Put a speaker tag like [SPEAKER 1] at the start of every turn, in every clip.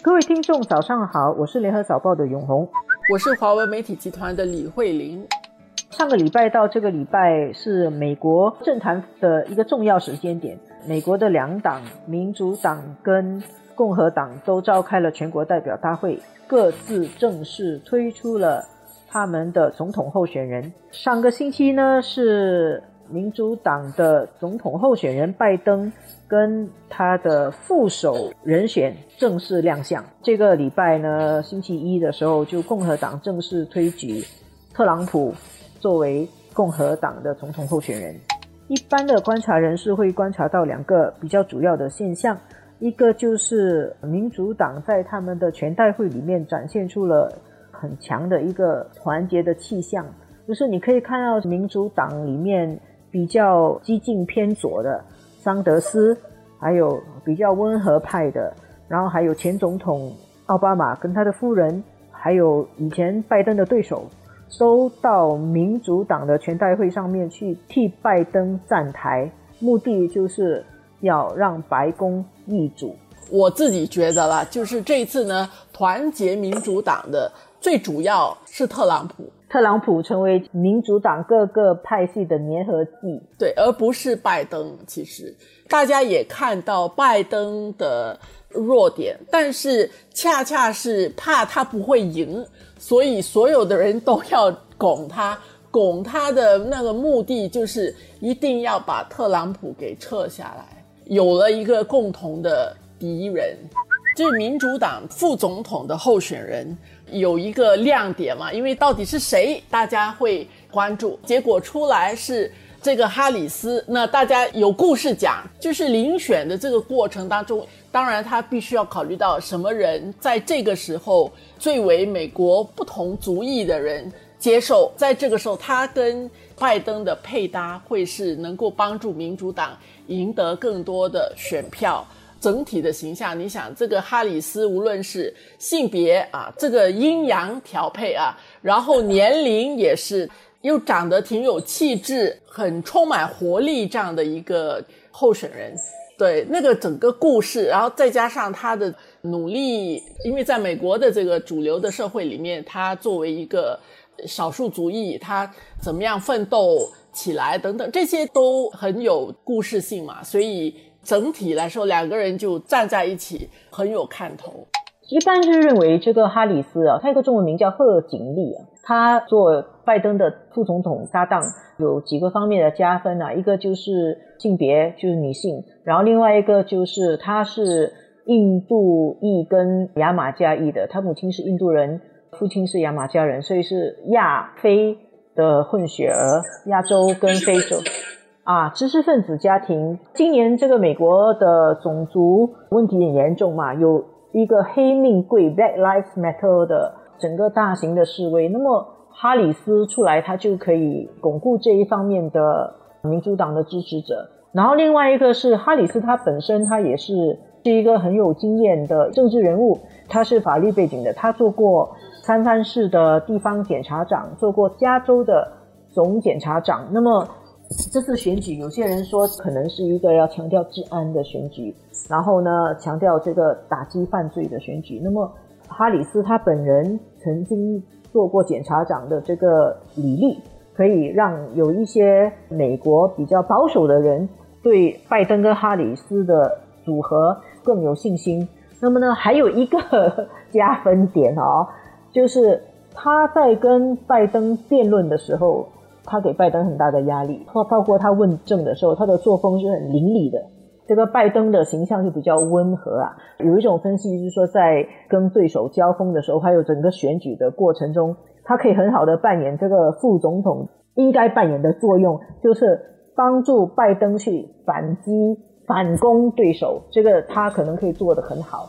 [SPEAKER 1] 各位听众，早上好，我是联合早报的永红，
[SPEAKER 2] 我是华为媒体集团的李慧玲。
[SPEAKER 1] 上个礼拜到这个礼拜是美国政坛的一个重要时间点，美国的两党，民主党跟共和党都召开了全国代表大会，各自正式推出了他们的总统候选人。上个星期呢是。民主党的总统候选人拜登跟他的副手人选正式亮相。这个礼拜呢，星期一的时候，就共和党正式推举特朗普作为共和党的总统候选人。一般的观察人士会观察到两个比较主要的现象，一个就是民主党在他们的全代会里面展现出了很强的一个团结的气象，就是你可以看到民主党里面。比较激进偏左的桑德斯，还有比较温和派的，然后还有前总统奥巴马跟他的夫人，还有以前拜登的对手，都到民主党的全代会上面去替拜登站台，目的就是要让白宫易主。
[SPEAKER 2] 我自己觉得啦，就是这次呢，团结民主党的最主要是特朗普。
[SPEAKER 1] 特朗普成为民主党各个派系的粘合剂，
[SPEAKER 2] 对，而不是拜登。其实大家也看到拜登的弱点，但是恰恰是怕他不会赢，所以所有的人都要拱他。拱他的那个目的就是一定要把特朗普给撤下来，有了一个共同的敌人。这民主党副总统的候选人有一个亮点嘛？因为到底是谁，大家会关注。结果出来是这个哈里斯，那大家有故事讲，就是遴选的这个过程当中，当然他必须要考虑到什么人在这个时候最为美国不同族裔的人接受，在这个时候他跟拜登的配搭会是能够帮助民主党赢得更多的选票。整体的形象，你想这个哈里斯，无论是性别啊，这个阴阳调配啊，然后年龄也是，又长得挺有气质，很充满活力这样的一个候选人。对那个整个故事，然后再加上他的努力，因为在美国的这个主流的社会里面，他作为一个少数族裔，他怎么样奋斗起来等等，这些都很有故事性嘛，所以。整体来说，两个人就站在一起很有看头。
[SPEAKER 1] 一般是认为这个哈里斯啊，他有个中文名叫贺锦丽啊，他做拜登的副总统搭档有几个方面的加分啊，一个就是性别就是女性，然后另外一个就是他是印度裔跟亚马加裔的，他母亲是印度人，父亲是亚马加人，所以是亚非的混血儿，亚洲跟非洲。啊，知识分子家庭，今年这个美国的种族问题很严重嘛，有一个黑命贵 （Black Lives Matter） 的整个大型的示威，那么哈里斯出来，他就可以巩固这一方面的民主党的支持者。然后另外一个是哈里斯，他本身他也是是一个很有经验的政治人物，他是法律背景的，他做过三藩市的地方检察长，做过加州的总检察长，那么。这次选举，有些人说可能是一个要强调治安的选举，然后呢，强调这个打击犯罪的选举。那么，哈里斯他本人曾经做过检察长的这个履历，可以让有一些美国比较保守的人对拜登跟哈里斯的组合更有信心。那么呢，还有一个 加分点哦，就是他在跟拜登辩论的时候。他给拜登很大的压力，包包括他问政的时候，他的作风是很凌厉的。这个拜登的形象就比较温和啊。有一种分析就是说，在跟对手交锋的时候，还有整个选举的过程中，他可以很好的扮演这个副总统应该扮演的作用，就是帮助拜登去反击、反攻对手。这个他可能可以做得很好。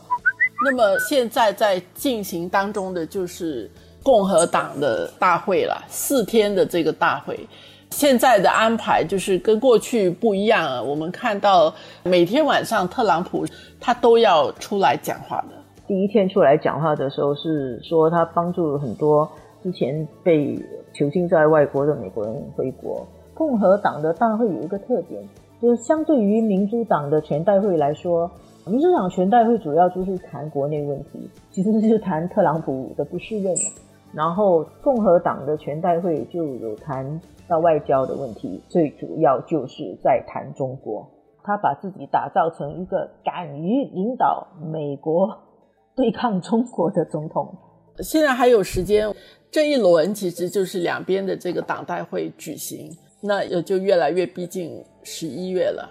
[SPEAKER 2] 那么现在在进行当中的就是。共和党的大会了，四天的这个大会，现在的安排就是跟过去不一样啊。我们看到每天晚上特朗普他都要出来讲话的。
[SPEAKER 1] 第一天出来讲话的时候是说他帮助很多之前被囚禁在外国的美国人回国。共和党的大会有一个特点，就是相对于民主党的全代会来说，民主党全代会主要就是谈国内问题，其实就是谈特朗普的不适任。然后共和党的全代会就有谈到外交的问题，最主要就是在谈中国。他把自己打造成一个敢于领导美国对抗中国的总统。
[SPEAKER 2] 现在还有时间，这一轮其实就是两边的这个党代会举行，那也就越来越逼近十一月了。